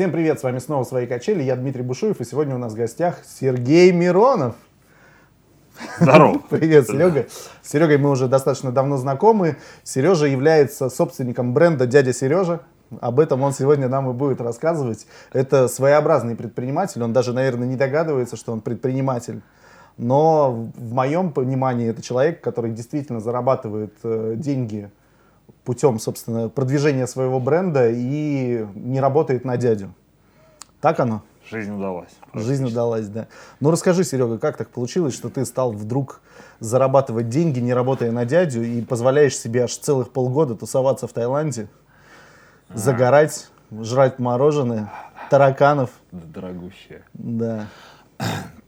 Всем привет, с вами снова «Свои качели», я Дмитрий Бушуев, и сегодня у нас в гостях Сергей Миронов. Здорово. Привет, Серега. С Серегой мы уже достаточно давно знакомы. Сережа является собственником бренда «Дядя Сережа». Об этом он сегодня нам и будет рассказывать. Это своеобразный предприниматель, он даже, наверное, не догадывается, что он предприниматель. Но в моем понимании это человек, который действительно зарабатывает э, деньги путем, собственно, продвижения своего бренда и не работает на дядю. Так оно? Жизнь удалась. Жизнь удалась, да. Ну расскажи, Серега, как так получилось, что ты стал вдруг зарабатывать деньги, не работая на дядю, и позволяешь себе аж целых полгода тусоваться в Таиланде, а. загорать, жрать мороженое, тараканов. Дорогущее. Да.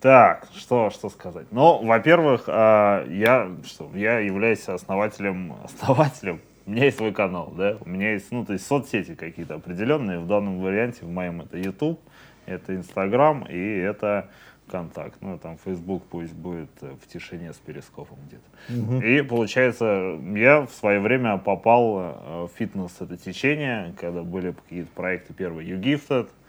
Так, что, что сказать? Ну, во-первых, а, я, что, я являюсь основателем, основателем у меня есть свой канал, да, у меня есть, ну, то есть соцсети какие-то определенные, в данном варианте, в моем это YouTube, это Instagram и это контакт. Ну, там Facebook пусть будет э, в тишине с перископом где-то. Угу. И получается, я в свое время попал э, в фитнес это течение, когда были какие-то проекты первые YouGifted, а,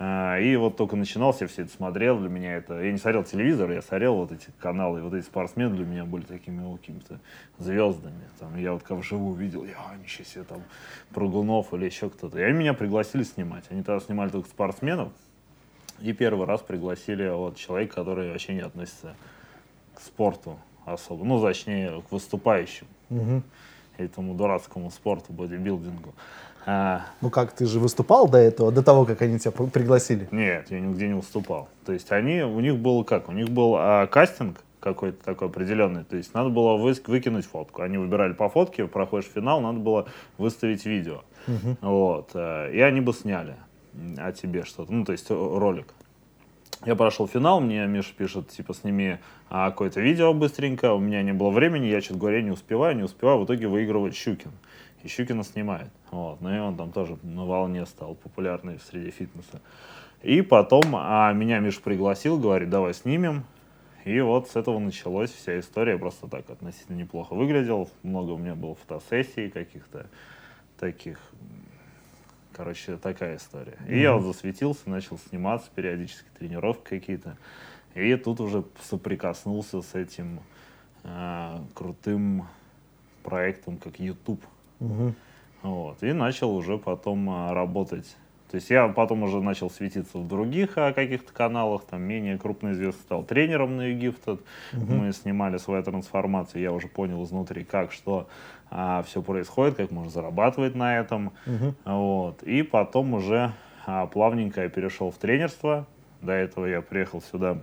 и вот только начинался, я все это смотрел, для меня это... Я не смотрел телевизор, я смотрел вот эти каналы, вот эти спортсмены для меня были такими какими-то звездами. Там, я вот как вживую видел, я, ничего себе, там, Прыгунов или еще кто-то. И они меня пригласили снимать. Они тогда снимали только спортсменов. И первый раз пригласили вот человека, который вообще не относится к спорту особо. Ну, точнее, к выступающим. Угу. Этому дурацкому спорту, бодибилдингу. А... Ну как, ты же выступал до этого, до того, как они тебя пригласили? Нет, я нигде не выступал. То есть они, у них был как? У них был а, кастинг какой-то такой определенный. То есть надо было вы, выкинуть фотку. Они выбирали по фотке, проходишь финал, надо было выставить видео. Угу. Вот. А, и они бы сняли о тебе что-то. Ну, то есть ролик. Я прошел финал, мне Миша пишет, типа, сними а, какое-то видео быстренько, у меня не было времени, я что-то говорю, я не успеваю, не успеваю, в итоге выигрывает Щукин и Щукина снимает. Вот. Ну и он там тоже на волне стал популярный среди фитнеса. И потом а, меня Миша пригласил, говорит, давай снимем. И вот с этого началась вся история. Просто так относительно неплохо выглядел. Много у меня было фотосессий каких-то таких. Короче, такая история. И mm-hmm. я вот засветился, начал сниматься периодически, тренировки какие-то. И тут уже соприкоснулся с этим э, крутым проектом, как YouTube. Угу. Вот. И начал уже потом а, работать. То есть я потом уже начал светиться в других а, каких-то каналах, там менее крупно известный стал тренером на Египет. Угу. Мы снимали свою трансформацию, я уже понял изнутри, как, что а, все происходит, как можно зарабатывать на этом. Угу. Вот. И потом уже а, плавненько я перешел в тренерство. До этого я приехал сюда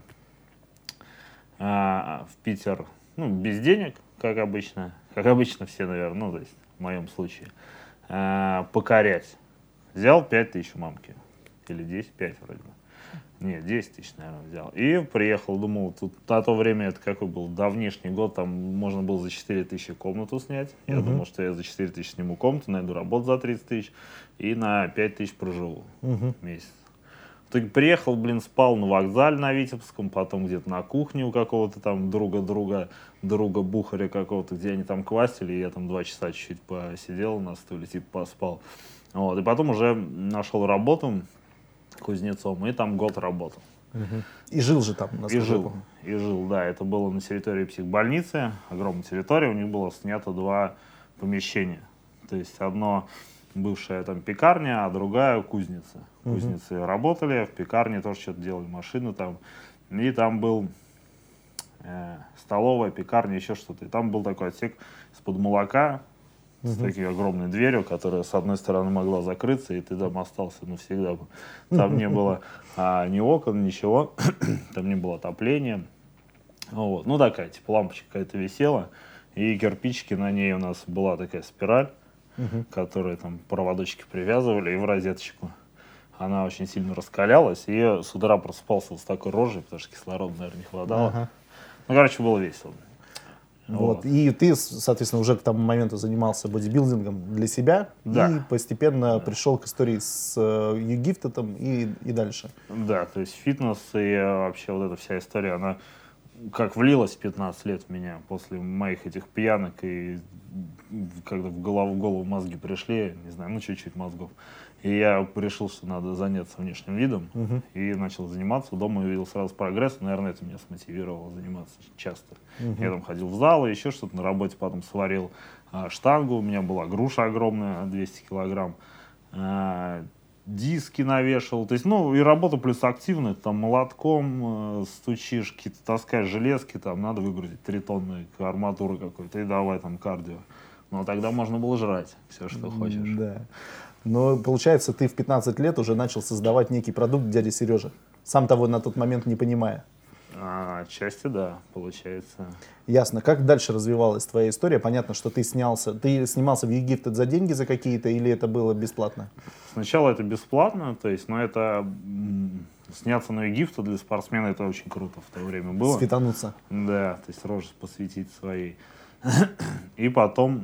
а, в Питер, ну, без денег, как обычно. Как обычно все, наверное, ну, то есть в моем случае, э, покорять. Взял 5 тысяч мамки. Или 10, 5 вроде бы. Нет, 10 тысяч, наверное, взял. И приехал, думал, тут на то время, это какой был, давнишний год, там можно было за 4 тысячи комнату снять. Я угу. думал, что я за 4 тысячи сниму комнату, найду работу за 30 тысяч и на 5 тысяч проживу угу. месяц. В итоге приехал, блин, спал на вокзале на Витебском, потом где-то на кухне у какого-то там друга-друга, друга Бухаря какого-то, где они там квасили, и я там два часа чуть-чуть посидел на стуле, типа поспал. Вот, и потом уже нашел работу кузнецом, и там год работал. И жил же там, И жил, и жил, да. Это было на территории психбольницы, огромная территория, у них было снято два помещения. То есть одно бывшая там пекарня, а другая кузница. Угу. Кузницы работали, в пекарне тоже что-то делали, машины там. И там был э, столовая, пекарня, еще что-то. И там был такой отсек из-под молока, угу. с такой огромной дверью, которая с одной стороны могла закрыться, и ты там остался навсегда. Там не было а, ни окон, ничего, там не было отопления. Вот. Ну, такая, типа, лампочка какая-то висела, и кирпичики на ней у нас была такая спираль угу. которые там проводочки привязывали и в розеточку. Она очень сильно раскалялась, и я с утра просыпался с такой рожей, потому что кислорода, наверное, не хватало. Ага. Ну, короче, было весело. Вот. вот. И ты, соответственно, уже к тому моменту занимался бодибилдингом для себя да. и постепенно пришел к истории с э, Югифтетом и, и дальше. Да, то есть фитнес и вообще вот эта вся история, она как влилось 15 лет в меня после моих этих пьянок и когда в голову, в голову мозги пришли, не знаю, ну чуть-чуть мозгов. И я решил, что надо заняться внешним видом. Мгм. И начал заниматься. Дома увидел сразу прогресс. Наверное, это меня смотивировало заниматься часто. Я там ходил в зал, еще что-то на работе потом сварил а, штангу. У меня была груша огромная, 200 килограмм. А, диски навешивал. То есть, ну, и работа плюс активная. Там молотком э, стучишь, какие-то таскаешь железки, там надо выгрузить 3 тонны арматуры какой-то. И давай там кардио. Но тогда можно было жрать все, что хочешь. Да. Но получается, ты в 15 лет уже начал создавать некий продукт дяди Сережа, сам того на тот момент не понимая. А, отчасти да, получается. Ясно. Как дальше развивалась твоя история? Понятно, что ты снялся. Ты снимался в Египте за деньги за какие-то или это было бесплатно? Сначала это бесплатно, то есть, но это сняться на Египта для спортсмена это очень круто в то время было. Светануться. Да, то есть рожу посвятить своей. И потом,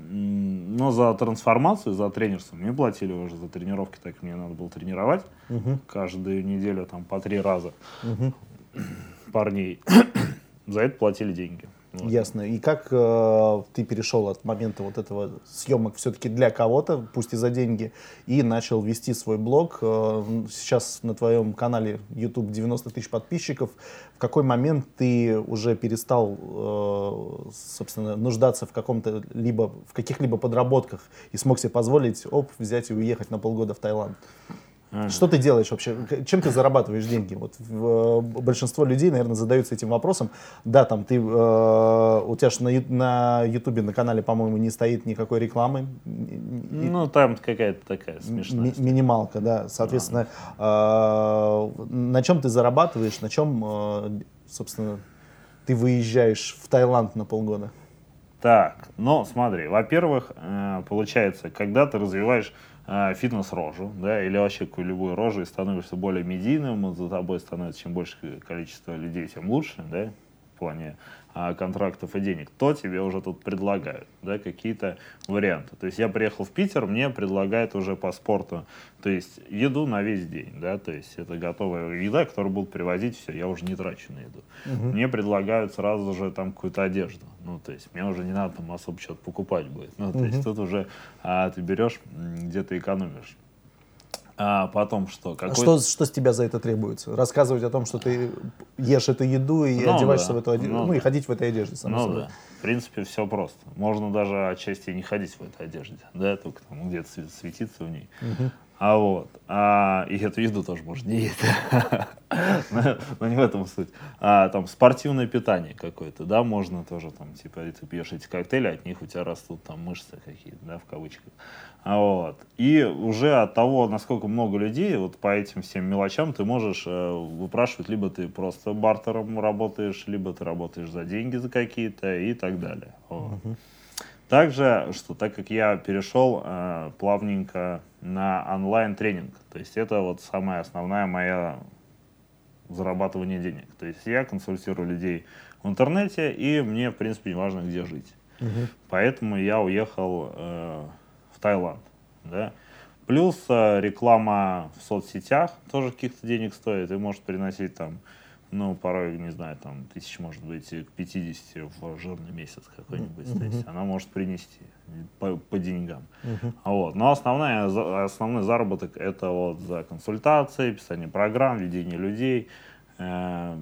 но за трансформацию, за тренерство мне платили уже за тренировки, так как мне надо было тренировать Мгм. каждую неделю там по три раза Мгм. парней. За это платили деньги. Ясно. И как э, ты перешел от момента вот этого съемок все-таки для кого-то, пусть и за деньги, и начал вести свой блог? Э, сейчас на твоем канале YouTube 90 тысяч подписчиков. В какой момент ты уже перестал, э, собственно, нуждаться в каком-то либо в каких-либо подработках и смог себе позволить, оп, взять и уехать на полгода в Таиланд? Ага. Что ты делаешь вообще? Чем ты зарабатываешь деньги? Вот в- э, большинство людей, наверное, задаются этим вопросом. Да, там ты, э, у тебя же на, на Ютубе, на канале, по-моему, не стоит никакой рекламы. Ну, там какая-то такая смешная. ми- минималка, да. Соответственно, э, на чем ты зарабатываешь, на чем, э, собственно, ты выезжаешь в Таиланд на полгода? Так, но смотри, во-первых, э, получается, когда ты развиваешь фитнес-рожу, да, или вообще любую рожу и становишься более медийным, за тобой становится чем больше количество людей, тем лучше, да, в плане контрактов и денег, то тебе уже тут предлагают, да, какие-то варианты. То есть я приехал в Питер, мне предлагают уже по спорту, то есть еду на весь день, да, то есть это готовая еда, которую будут привозить, все, я уже не трачу на еду. Мне предлагают сразу же там какую-то одежду, ну, то есть мне уже не надо там особо что-то покупать будет, ну, то есть тут уже а, ты берешь, где-то экономишь. А потом что? Какой... Что, что с тебя за это требуется? Рассказывать о том, что ты ешь эту еду и Ну одеваешься да, в эту одежду, ну, ну и ходить в этой одежде, само Ну собой. да. В принципе, все просто. Можно даже отчасти не ходить в этой одежде, да, только там где-то све- светиться в ней. А вот. А, и эту еду тоже можно не есть. Но не в этом суть. А, там спортивное питание какое-то, да, можно тоже там, типа, и ты пьешь эти коктейли, от них у тебя растут там мышцы какие-то, да, в кавычках. А вот. И уже от того, насколько много людей, вот по этим всем мелочам ты можешь э, выпрашивать, либо ты просто бартером работаешь, либо ты работаешь за деньги за какие-то и так далее. Вот. Также, что так как я перешел э, плавненько на онлайн-тренинг, то есть это вот самая основная моя зарабатывание денег. То есть я консультирую людей в интернете, и мне, в принципе, не важно, где жить. Поэтому я уехал э, в Таиланд. Да? Плюс э, реклама в соцсетях тоже каких-то денег стоит и может приносить там, ну, порой, не знаю, там, тысяч, может быть, к 50 в жирный месяц какой-нибудь. То есть она может принести по, по деньгам. А Вот. Но основная, основной заработок это вот за консультации, писание программ, ведение людей. Э,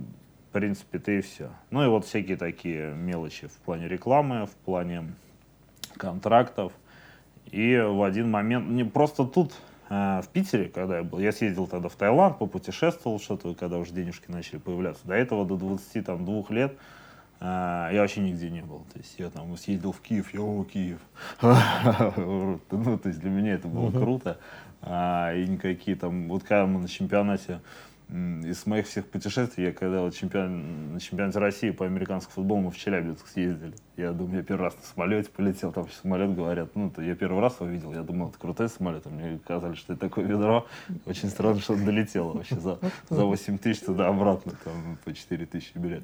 в принципе, ты и все. Ну и вот всякие такие мелочи в плане рекламы, в плане контрактов. И в один момент, не просто тут, в Питере, когда я был, я съездил тогда в Таиланд, попутешествовал что-то, когда уже денежки начали появляться. До этого, до 22 лет, э, я вообще нигде не был. То есть я там съездил в Киев, я, о, Киев. Ну, то есть для меня это было круто. А, И никакие там, вот когда мы на чемпионате из моих всех путешествий, я когда вот чемпион, на чемпионате России по американскому футболу мы в Челябинск съездили. Я думаю, я первый раз на самолете полетел, там самолет говорят, ну, это я первый раз его видел, я думал, это крутой самолет, а мне сказали, что это такое ведро. Очень странно, что он долетело вообще за, за 8 тысяч туда-обратно, там по 4 тысячи билет.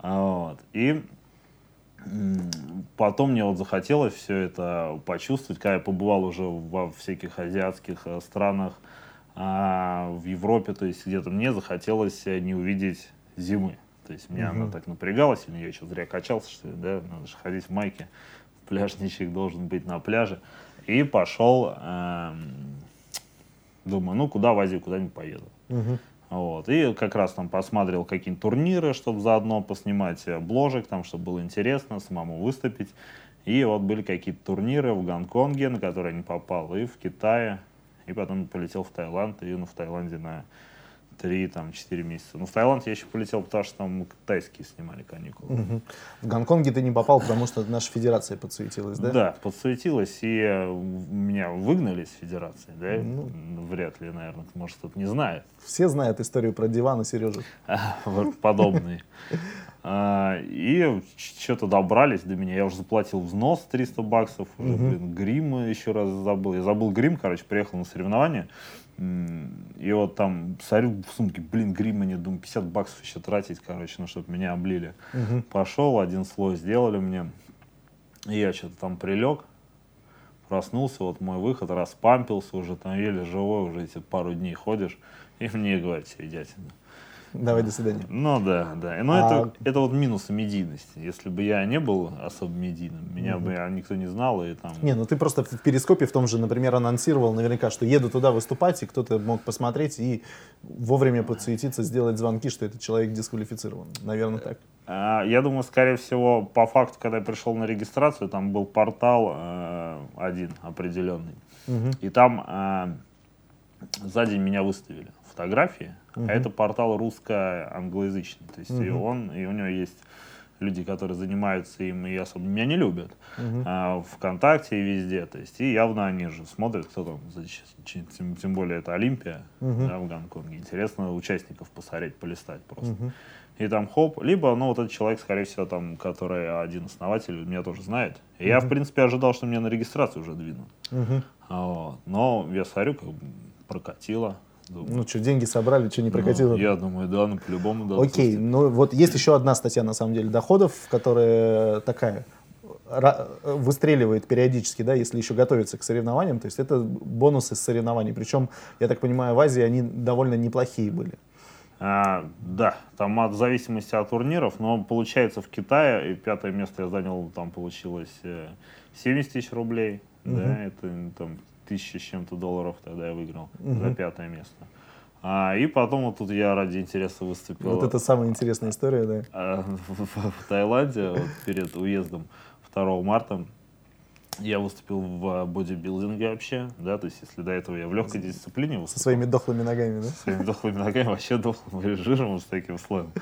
А вот. И потом мне вот захотелось все это почувствовать, когда я побывал уже во всяких азиатских э, странах, а, в Европе, то есть где-то мне захотелось э, не увидеть зимы. То есть меня она так напрягала сильно, я еще зря качался, что ли, да, надо же ходить в майке. Пляжничек должен быть на пляже. И пошел, эм, думаю, ну куда возить, куда-нибудь поеду. Вот. И как раз там посмотрел какие-нибудь турниры, чтобы заодно поснимать э, бложек, там, чтобы было интересно, самому выступить. И вот были какие-то турниры в Гонконге, на которые я не попал, и в Китае. И потом полетел в Таиланд, и ну, в Таиланде на 3, там, 4 месяца. Ну, в Таиланд я еще полетел, потому что там тайские снимали каникулы. Мгм. В Гонконге ты не попал, потому что наша федерация подсуетилась, да? Да, подсуетилась, и э, меня выгнали из федерации, да? Ну. Вряд ли, наверное, может, кто-то не знает. Все знают историю про диван и Сережу. вот подобные. А, И что-то добрались до меня. Я уже заплатил взнос 300 баксов. Уже, блин, грим еще раз забыл. Я забыл грим, короче, приехал на соревнования. И вот там смотрю в сумке, блин, грима нет. Думаю, 50 баксов еще тратить, короче, ну, чтобы меня облили. Пошел, один слой сделали мне. И я что-то там прилег. Проснулся, вот мой выход, распампился уже, там еле живой, уже эти пару дней ходишь. И мне говорят, все, идятина. Давай, до свидания. Ну да, да. Но А- это, это вот минусы медийности. Если бы я не был особо медийным, меня бы никто не знал, и там... Не, ну ты просто в перископе в том же, например, анонсировал наверняка, что еду туда выступать, и кто-то мог посмотреть и вовремя подсуетиться, сделать звонки, что этот человек дисквалифицирован. Наверное, так. А, Я думаю, скорее всего, по факту, когда я пришел на регистрацию, там был портал э, один определенный. И там э, за день меня выставили фотографии, а это портал русско-англоязычный. То есть и он, и у него есть люди, которые занимаются им и особо меня не любят. А, ВКонтакте и везде. То есть, и явно они же смотрят, кто там, тем, тем более это Олимпия да, в Гонконге. Интересно участников посмотреть, полистать просто. И там хоп, либо, ну, вот этот человек, скорее всего, там, который один основатель, меня тоже знает. И я, в принципе, ожидал, что меня на регистрацию уже двинут. А, вот. Но я смотрю, как бы прокатило. Думаю, Ну что, деньги собрали, что не прокатило? ну, я думаю, да, ну, по-любому да. Окей, ну вот есть еще одна статья, на самом деле, доходов, которая такая выстреливает периодически, да, если еще готовится к соревнованиям. То есть это бонусы с соревнований. Причем, я так понимаю, в Азии они довольно неплохие были. А, да, там от зависимости от турниров, но получается в Китае, и пятое место я занял, там получилось э, 70 тысяч рублей, да, это там тысяча с чем-то долларов тогда я выиграл за пятое место. А, и потом вот тут я ради интереса выступил Вот это самая интересная история, да. а, в, в- в Таиланде вот перед уездом 2 марта. Я выступил в бодибилдинге вообще, да, то есть если до этого я в легкой дисциплине Со выступал, своими дохлыми ногами, да? своими дохлыми ногами, вообще дохлым жиром с таким слоем.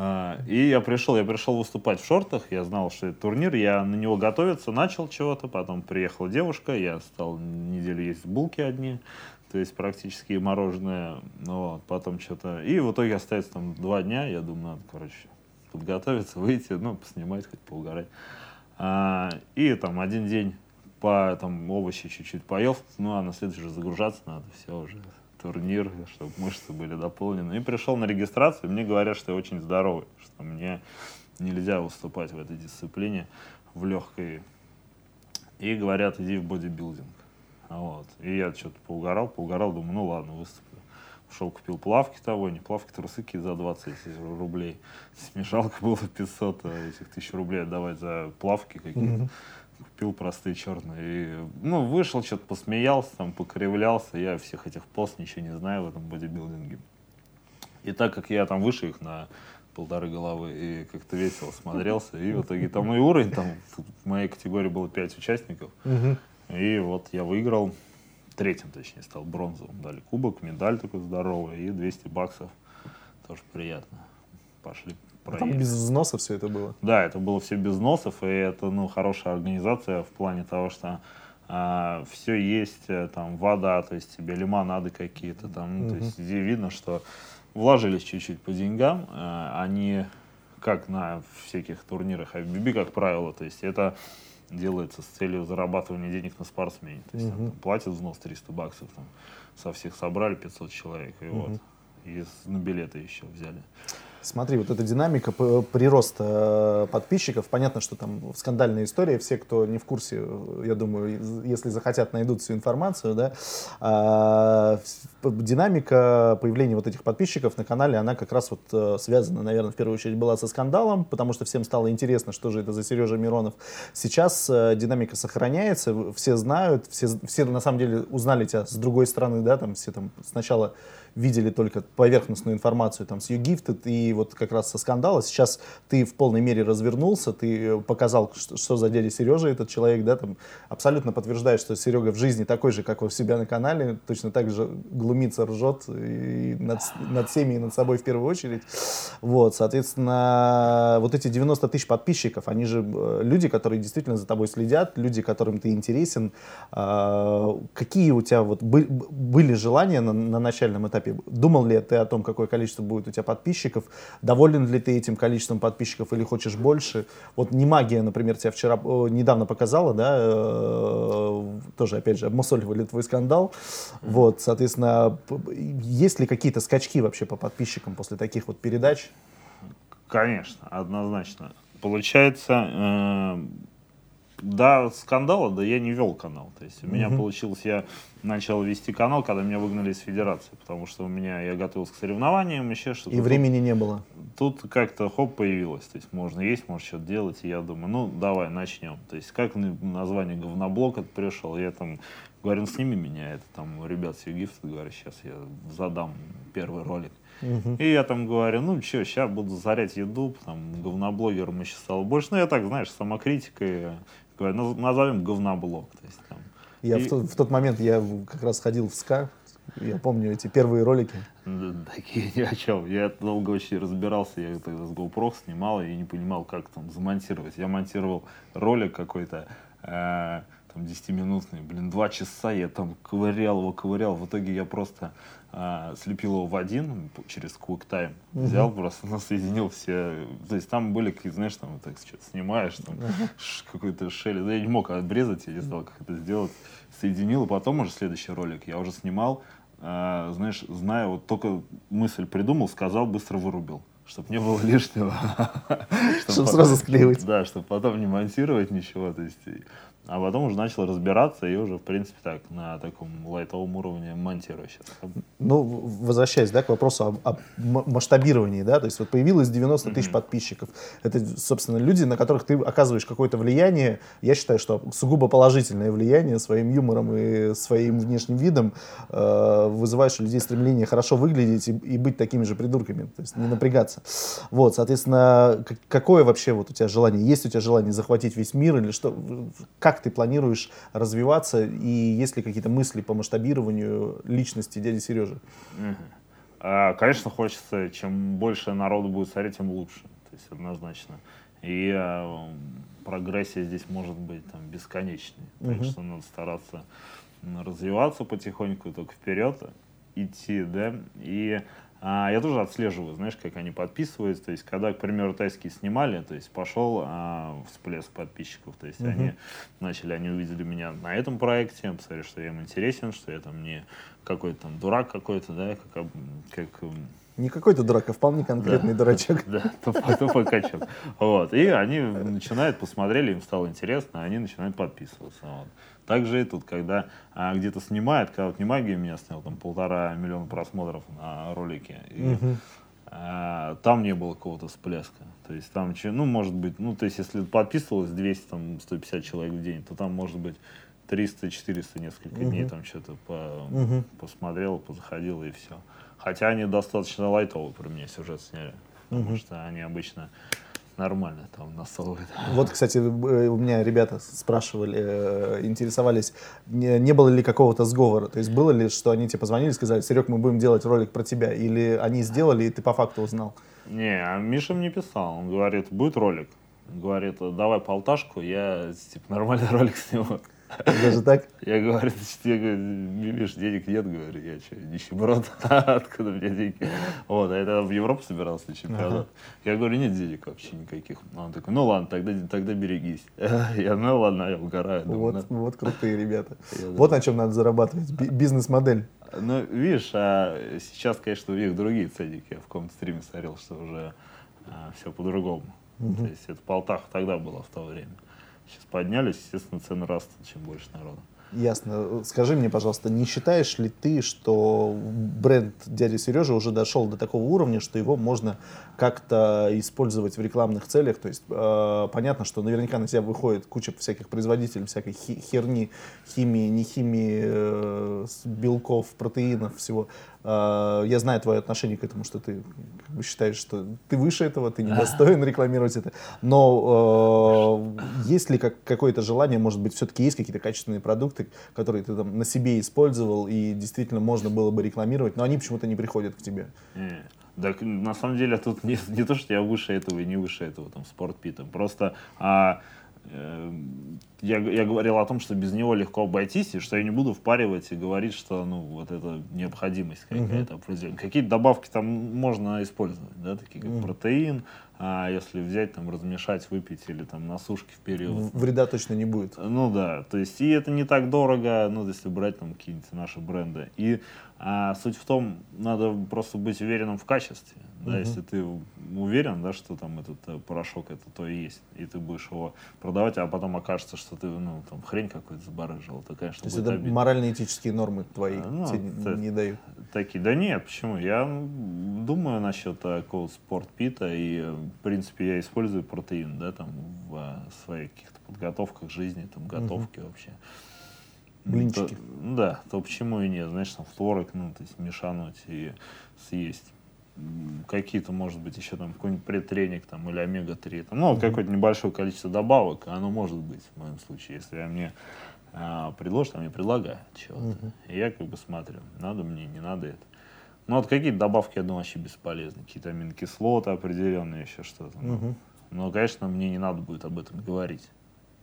А, И я пришел, я пришел выступать в шортах, я знал, что это турнир, я на него готовиться начал чего-то, потом приехала девушка, я стал неделю есть булки одни, то есть практически мороженое, ну вот, потом что-то, и в итоге остается там два дня, я думаю, надо, короче, подготовиться, выйти, ну, поснимать, хоть поугарать. А, и там один день по там овощи чуть-чуть поел, ну а на следующий же загружаться надо, все уже турнир, чтобы мышцы были дополнены. И пришел на регистрацию, мне говорят, что я очень здоровый, что мне нельзя выступать в этой дисциплине в легкой. И говорят, иди в бодибилдинг. Вот. И я что-то поугарал, поугарал, думаю, ну ладно, выступлю. Пошел, купил плавки того, не плавки, трусы за 20 рублей. Смешалка было 500 а этих тысяч рублей отдавать за плавки какие-то. Купил простые черные. И, ну, вышел, что-то посмеялся, там, покривлялся. Я всех этих пост ничего не знаю в этом бодибилдинге. И так как я там выше их на полторы головы и как-то весело смотрелся, и в итоге там и уровень, там в моей категории было 5 участников. И вот я выиграл, третьим точнее стал бронзовым. Дали кубок, медаль такой здоровый и 200 баксов. Тоже приятно. Пошли Там проехали. без взноса все это было. Да, это было все без носов, и это ну, хорошая организация в плане того, что все есть, э, там вода, то есть тебе лимонады какие-то там, ну, то есть где видно, что вложились чуть-чуть по деньгам, э, они как на всяких турнирах IFBB, как правило, то есть это делается с целью зарабатывания денег на спортсмене. То есть там, платят взнос 300 баксов, там, со всех собрали 500 человек, и вот. И на билеты еще взяли. Смотри, вот эта динамика прироста э, подписчиков, понятно, что там скандальная история, все, кто не в курсе, я думаю, если захотят, найдут всю информацию, да, а, динамика появления вот этих подписчиков на канале, она как раз вот э, связана, наверное, в первую очередь была со скандалом, потому что всем стало интересно, что же это за Сережа Миронов. Сейчас э, динамика сохраняется, все знают, все, все на самом деле узнали тебя с другой стороны, да, там все там сначала видели только поверхностную информацию там с YouGifted и вот как раз со скандала. Сейчас ты в полной мере развернулся, ты показал, что, что за дядя Сережа этот человек, да, там абсолютно подтверждаешь, что Серега в жизни такой же, как у себя на канале, точно так же глумится, ржет и над, над всеми и над собой в первую очередь. Вот, соответственно, вот эти 90 тысяч подписчиков, они же э, люди, которые действительно за тобой следят, люди, которым ты интересен. А, какие у тебя вот были желания на, на начальном этапе. Думал ли ты о том, какое количество будет у тебя подписчиков? Доволен ли ты этим количеством подписчиков или хочешь больше? Вот не магия, например, тебя вчера недавно показала, да, э, тоже, опять же, обмусоливали твой скандал. Вот, соответственно, есть ли какие-то скачки вообще по подписчикам после таких вот передач? Конечно, однозначно. Получается, э, до скандала, да я не вел канал. То есть у меня получилось, я начал вести канал, когда меня выгнали из федерации, потому что у меня я готовился к соревнованиям, еще что-то. И времени не было. Тут как-то хоп появилось, то есть можно есть, можно что-то делать, и я думаю, ну давай начнем. То есть как название говноблок это пришел, я там говорю, ну сними меня, это там ребят с Югифт, говорю, сейчас я задам первый ролик. Угу. И я там говорю, ну что, сейчас буду зарять еду, там говноблогером еще стало больше. Ну я так, знаешь, самокритикой говорю, назовем говноблок. То есть, там. Я и... в, тот, в тот момент я как раз ходил в СКА, я помню эти первые ролики. Да, такие ни о чем. Я долго очень разбирался, я это с GoPro снимал и не понимал, как там замонтировать. Я монтировал ролик какой-то, э, там 10-минутный, блин, два часа я там ковырял его, ковырял. В итоге я просто а, слепил его в один через QuickTime, угу. взял просто, ну, соединил все, то есть там были, знаешь, там так что снимаешь, там угу. какой-то шелли, да я не мог обрезать, я не знал, как это сделать, соединил, и потом уже следующий ролик я уже снимал, а, знаешь, зная, вот только мысль придумал, сказал, быстро вырубил чтобы не было лишнего. Чтобы сразу склеивать. Да, чтобы потом не монтировать ничего. То есть а потом уже начал разбираться и уже, в принципе, так, на таком лайтовом уровне монтирую сейчас. Ну, возвращаясь, да, к вопросу о, о масштабировании, да, то есть вот появилось 90 тысяч mm-hmm. подписчиков. Это, собственно, люди, на которых ты оказываешь какое-то влияние. Я считаю, что сугубо положительное влияние своим юмором и своим внешним видом э, вызываешь у людей стремление хорошо выглядеть и, и быть такими же придурками, то есть не напрягаться. Вот, соответственно, какое вообще вот у тебя желание? Есть у тебя желание захватить весь мир или что? Как как ты планируешь развиваться и есть ли какие-то мысли по масштабированию личности дяди Сережи? А, конечно, хочется, чем больше народу будет смотреть, тем лучше. То есть однозначно. И а, прогрессия здесь может быть там бесконечной. Так что надо стараться развиваться потихоньку, только вперед идти, да, и а, я тоже отслеживаю, знаешь, как они подписываются. То есть, когда, к примеру, тайские снимали, то есть пошел а, всплеск подписчиков. То есть, uh-huh. они начали, они увидели меня на этом проекте, посмотрели, что я им интересен, что я там не какой-то там дурак какой-то, да, как, как не какой-то дурак, а вполне конкретный да, дурачок. Да, тупой, качок. Вот. И они начинают, посмотрели, им стало интересно, они начинают подписываться. Вот. Также и тут, когда а, где-то снимает, когда вот не магия меня снял, там полтора миллиона просмотров на ролике, и, угу. а, там не было какого-то всплеска. То есть там, ну, может быть, ну, то есть если подписывалось 200, там, 150 человек в день, то там может быть 300-400 несколько угу. дней там что-то по, угу. посмотрел, позаходил и все. Хотя они достаточно лайтовые про меня сюжет сняли. Потому угу. что они обычно нормально там насовывают. Вот, кстати, э, у меня ребята спрашивали, э, интересовались, не, не было ли какого-то сговора. То есть было ли, что они тебе позвонили и сказали, Серег, мы будем делать ролик про тебя? Или они сделали, и ты по факту узнал? Не, а Миша мне писал. Он говорит, будет ролик. Говорит, давай полташку, я типа нормальный ролик сниму. Даже так? Я говорю, значит, я говорю, Миш, денег нет, говорю, я что, нищеброд, откуда мне деньги? Вот, а это в Европу собирался на чемпионат. Ага. Я говорю, нет денег вообще никаких. Он такой, ну ладно, тогда, тогда берегись. Я, ну ладно, я угораю. Думаю, вот, ну. вот крутые ребята. Я, вот на чем надо зарабатывать, бизнес-модель. Ну, видишь, а сейчас, конечно, у них другие ценники. Я в каком-то стриме смотрел, что уже а, все по-другому. Угу. То есть это полтах тогда было в то время. Сейчас поднялись, естественно, цены растут, чем больше народа. Ясно. Скажи мне, пожалуйста, не считаешь ли ты, что бренд дяди Сережа уже дошел до такого уровня, что его можно как-то использовать в рекламных целях? То есть э, понятно, что наверняка на тебя выходит куча всяких производителей, всякой херни, химии, не химии, э, белков, протеинов, всего. Э, я знаю твое отношение к этому, что ты считаешь, что ты выше этого, ты недостоин рекламировать это. Но э, есть ли как, какое-то желание, может быть, все-таки есть какие-то качественные продукты, которые ты там на себе использовал и действительно можно было бы рекламировать, но они почему-то не приходят к тебе? Так, на самом деле, тут не, не то, что я выше этого и не выше этого, там, спортпитом. Просто а, я, я говорил о том, что без него легко обойтись, и что я не буду впаривать и говорить, что ну вот это необходимость какая-то определенная. Какие-то добавки там можно использовать, да, такие как протеин, а если взять там размешать, выпить или там на сушке в период. Вреда точно не будет. Ну да, то есть и это не так дорого, ну если брать там какие-нибудь наши бренды. И а, суть в том, надо просто быть уверенным в качестве. Да, угу. Если ты уверен, да, что там этот э, порошок это то и есть, и ты будешь его продавать, а потом окажется, что ты ну, там хрень какой-то забарыжил, то, конечно, То есть это обидно. морально-этические нормы твои а, ну, тебе это, не дают? Такие, да нет, почему? Я думаю насчет такого спортпита, и, в принципе, я использую протеин, да, там, в своих каких-то подготовках жизни, там, готовке угу. вообще. Блинчики. То, да, то почему и нет, знаешь, там, в творог, ну, то есть мешануть и съесть какие-то, может быть, еще там какой-нибудь предтренинг там или омега-3, там, ну, mm-hmm. какое-то небольшое количество добавок, оно может быть в моем случае, если мне а, предложат, а мне предлагают чего-то. Mm-hmm. И я как бы смотрю, надо мне, не надо это. Ну, вот какие-то добавки, я думаю, вообще бесполезны. Какие-то аминокислоты определенные, еще что-то. Mm-hmm. Но, конечно, мне не надо будет об этом говорить.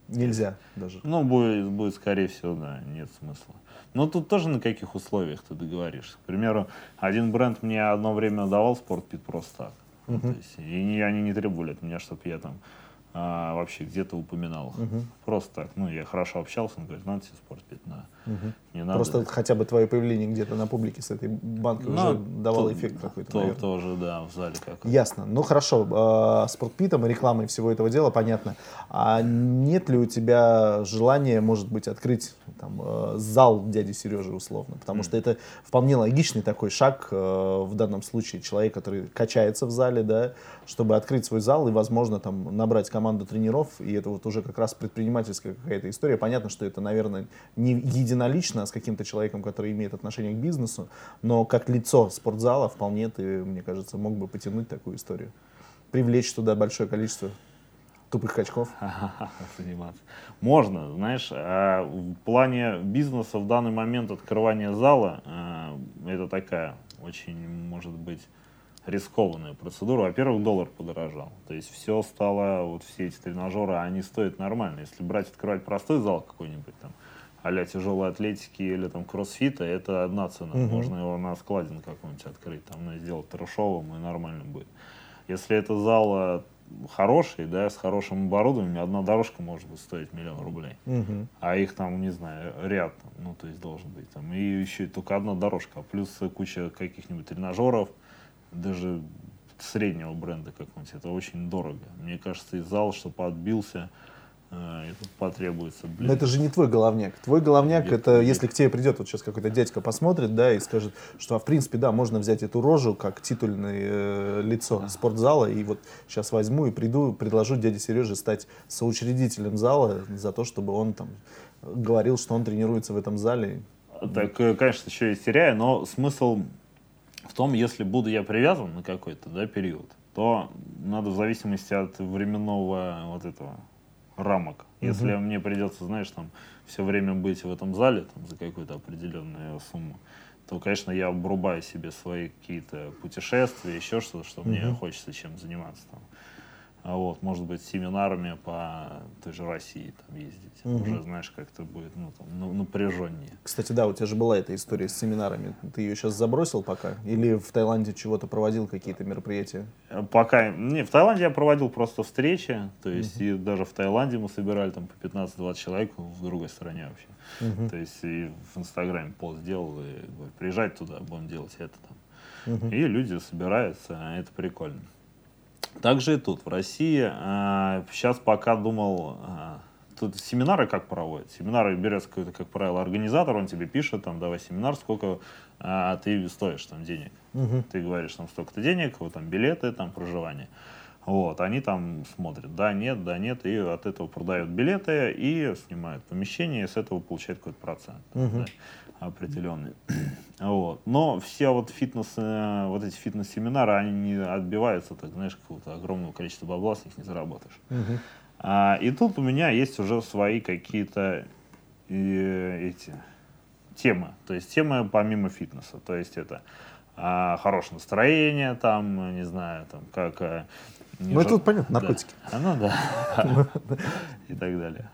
Нельзя даже. Ну, будет, будет, скорее всего, да, нет смысла. Но тут тоже на каких условиях ты договоришься. К примеру, один бренд мне одно время давал спортпит просто так. Uh-huh. То есть, и они не требовали от меня, чтобы я там а, вообще где-то упоминал. Угу. Просто так. Ну, я хорошо общался, он говорит, надо себе спортпит, на. Угу. Не надо. Просто хотя бы твое появление где-то на публике с этой банкой ну, уже давало то, эффект какой-то, то, наверное. Тоже, да, в зале как Ясно. Ну, хорошо. Э, спортпитом и рекламой всего этого дела понятно. А нет ли у тебя желания, может быть, открыть там, э, зал дяди Сережи условно? Потому mm. что это вполне логичный такой шаг э, в данном случае. Человек, который качается в зале, да, чтобы открыть свой зал и, возможно, там набрать команду команда тренеров, и это вот уже как раз предпринимательская какая-то история. Понятно, что это, наверное, не единолично а с каким-то человеком, который имеет отношение к бизнесу, но как лицо спортзала вполне ты, мне кажется, мог бы потянуть такую историю. Привлечь туда большое количество тупых качков. Заниматься. Можно, знаешь, а в плане бизнеса в данный момент открывания зала, а, это такая очень, может быть, рискованную процедуру. Во-первых, доллар подорожал. То есть все стало, вот все эти тренажеры, они стоят нормально. Если брать, открывать простой зал какой-нибудь там, а тяжелой атлетики или там кроссфита, это одна цена. Угу. Можно его на складин какой-нибудь открыть, там, ну, сделать трешовым и нормально будет. Если это зал э, хороший, да, с хорошим оборудованием, одна дорожка может быть стоить миллион рублей. Угу. А их там, не знаю, ряд, ну, то есть должен быть там. И еще только одна дорожка, плюс куча каких-нибудь тренажеров, даже среднего бренда какого-нибудь, это очень дорого. Мне кажется, и зал, чтобы отбился, э, это потребуется. Блин. Но это же не твой головняк. Твой головняк, нет, это нет. если к тебе придет вот сейчас какой-то дядька посмотрит, да, и скажет, что, а в принципе, да, можно взять эту рожу как титульное э, лицо да. спортзала, и вот сейчас возьму и приду, предложу дяде Сереже стать соучредителем зала за то, чтобы он там говорил, что он тренируется в этом зале. Так, э, конечно, еще есть теряя, но смысл в том, если буду я привязан на какой-то да, период, то надо в зависимости от временного вот этого рамок. Если угу. мне придется, знаешь, там все время быть в этом зале там, за какую-то определенную сумму, то, конечно, я обрубаю себе свои какие-то путешествия, еще что-то, что угу. мне хочется чем заниматься. Там. А вот, может быть, семинарами по той же России там ездить. Угу. Уже, знаешь, как-то будет ну, там, ну, напряженнее. Кстати, да, у тебя же была эта история с семинарами. Ты ее сейчас забросил пока? Или в Таиланде чего-то проводил, какие-то мероприятия? Э, пока. Не, в Таиланде я проводил просто встречи. То есть, угу. и даже в Таиланде мы собирали там по 15-20 человек в другой стране вообще. Угу. То есть, и в Инстаграме пост сделал, и говорю, приезжать туда, будем делать это там. Угу. И люди собираются, а это прикольно. Также и тут, в России. Сейчас а, пока думал, а, тут семинары как проводят? Семинары берется какой-то, как правило, организатор, он тебе пишет, там, давай семинар, сколько а, ты стоишь там денег. Угу. Ты говоришь, там, столько-то денег, вот там билеты, там, проживание. Вот, они там смотрят, да, нет, да, нет, и от этого продают билеты и снимают помещение, и с этого получают какой-то процент. Угу. Да определенный. Вот. Но все вот фитнес, э, вот эти фитнес-семинары, они не отбиваются, так знаешь, какого-то огромного количества бабла, с них не заработаешь. Угу. А, и тут у меня есть уже свои какие-то и, эти темы. То есть темы помимо фитнеса. То есть это а, хорошее настроение, там, не знаю, там, как... Ну, это понятно, наркотики. Да. Ну, да. И так далее.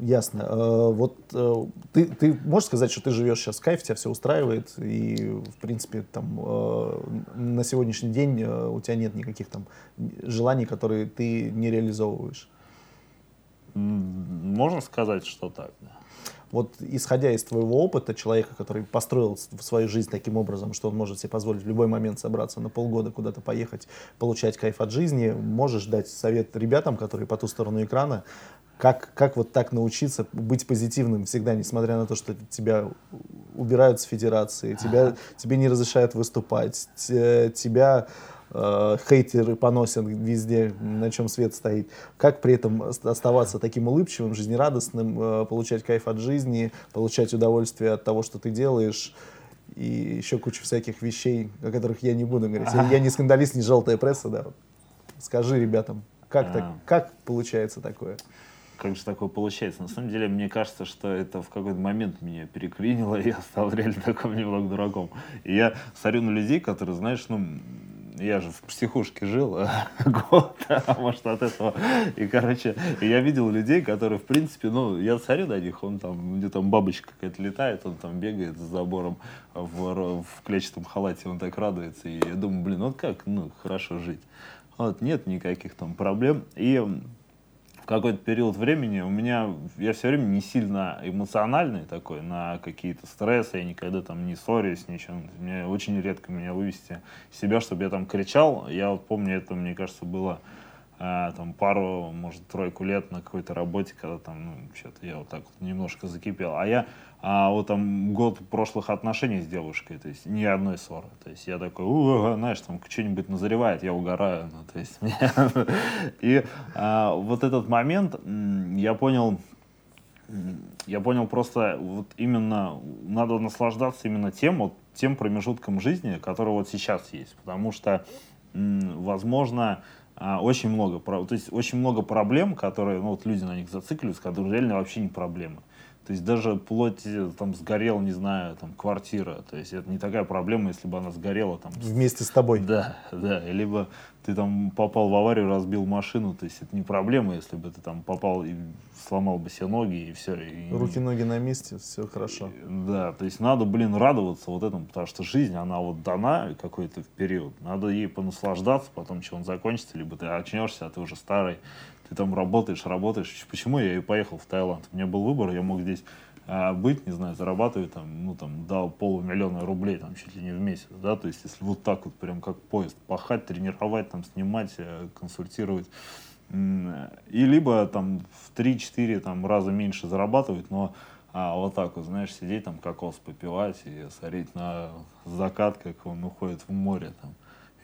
Ясно. Э, вот э, ты, ты можешь сказать, что ты живешь сейчас в кайфе, тебя все устраивает, и, в принципе, там, э, на сегодняшний день у тебя нет никаких там желаний, которые ты не реализовываешь? Можно сказать, что так, да. Вот исходя из твоего опыта, человека, который построил свою жизнь таким образом, что он может себе позволить в любой момент собраться на полгода куда-то поехать, получать кайф от жизни, можешь дать совет ребятам, которые по ту сторону экрана, как, как вот так научиться быть позитивным всегда, несмотря на то, что тебя убирают с федерации, тебя, тебе не разрешают выступать, тебя э, хейтеры поносят везде, на чем свет стоит. Как при этом оставаться таким улыбчивым, жизнерадостным, э, получать кайф от жизни, получать удовольствие от того, что ты делаешь, и еще кучу всяких вещей, о которых я не буду говорить. Я, я не скандалист, не желтая пресса, да. Скажи ребятам, как, так, как получается такое? как же такое получается? На самом деле, мне кажется, что это в какой-то момент меня переклинило, и я стал реально таким немного дураком. И я смотрю на людей, которые, знаешь, ну, я же в психушке жил год, а может от этого. И, короче, я видел людей, которые, в принципе, ну, я смотрю на них, он там, где там бабочка какая-то летает, он там бегает с забором в, в клетчатом халате, он так радуется. И я думаю, блин, вот как, ну, хорошо жить. Вот, нет никаких там проблем. И какой-то период времени у меня, я все время не сильно эмоциональный такой на какие-то стрессы, я никогда там не ссорюсь, ничего. Мне очень редко меня вывести себя, чтобы я там кричал. Я вот помню, это, мне кажется, было а, там пару, может, тройку лет на какой-то работе, когда там, ну, что-то я вот так вот немножко закипел. А я а, вот там год прошлых отношений с девушкой, то есть ни одной ссоры. То есть я такой, знаешь, там что-нибудь назревает, я угораю. Ну, то есть, и а, вот этот момент я понял, я понял просто вот именно надо наслаждаться именно тем вот тем промежутком жизни, который вот сейчас есть, потому что возможно очень много, то есть очень много проблем, которые, ну вот люди на них зацикливаются, которые реально вообще не проблемы. То есть даже плоть э, там сгорела, не знаю, там квартира. То есть это не такая проблема, если бы она сгорела там. Вместе с тобой. Да, да. Либо ты там попал в аварию, разбил машину. То есть это не проблема, если бы ты там попал и сломал бы все ноги и все. И... Руки-ноги на месте, все хорошо. Да, то есть надо, блин, радоваться вот этому, потому что жизнь, она вот дана какой-то период. Надо ей понаслаждаться, потом что он закончится, либо ты очнешься, а ты уже старый ты там работаешь, работаешь. Почему я и поехал в Таиланд? У меня был выбор, я мог здесь а, быть, не знаю, зарабатывать там, ну там, до полумиллиона рублей, там, чуть ли не в месяц, да, то есть если вот так вот прям как поезд, пахать, тренировать, там, снимать, э, консультировать, и либо там в 3-4 там, раза меньше зарабатывать, но а вот так вот, знаешь, сидеть там кокос попивать и смотреть на закат, как он уходит в море там.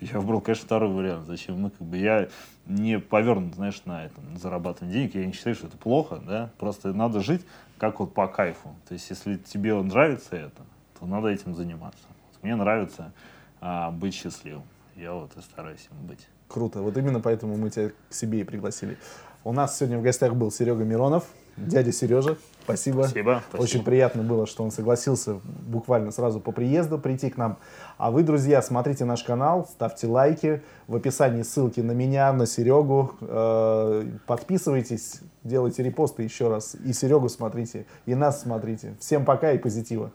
Я выбрал, конечно, второй вариант. Зачем? Ну, как бы я не повернут, знаешь, на этом, зарабатывание денег. Я не считаю, что это плохо, да. Просто надо жить как вот по кайфу. То есть, если тебе нравится это, то надо этим заниматься. Вот мне нравится а, быть счастливым. Я вот и стараюсь им быть. Круто. Вот именно поэтому мы тебя к себе и пригласили. У нас сегодня в гостях был Серега Миронов, дядя Сережа. Спасибо. Спасибо. Очень приятно было, что он согласился буквально сразу по приезду прийти к нам. А вы, друзья, смотрите наш канал, ставьте лайки. В описании ссылки на меня, на Серегу. Э, подписывайтесь, делайте репосты еще раз. И Серегу смотрите, и нас смотрите. Всем пока и позитива.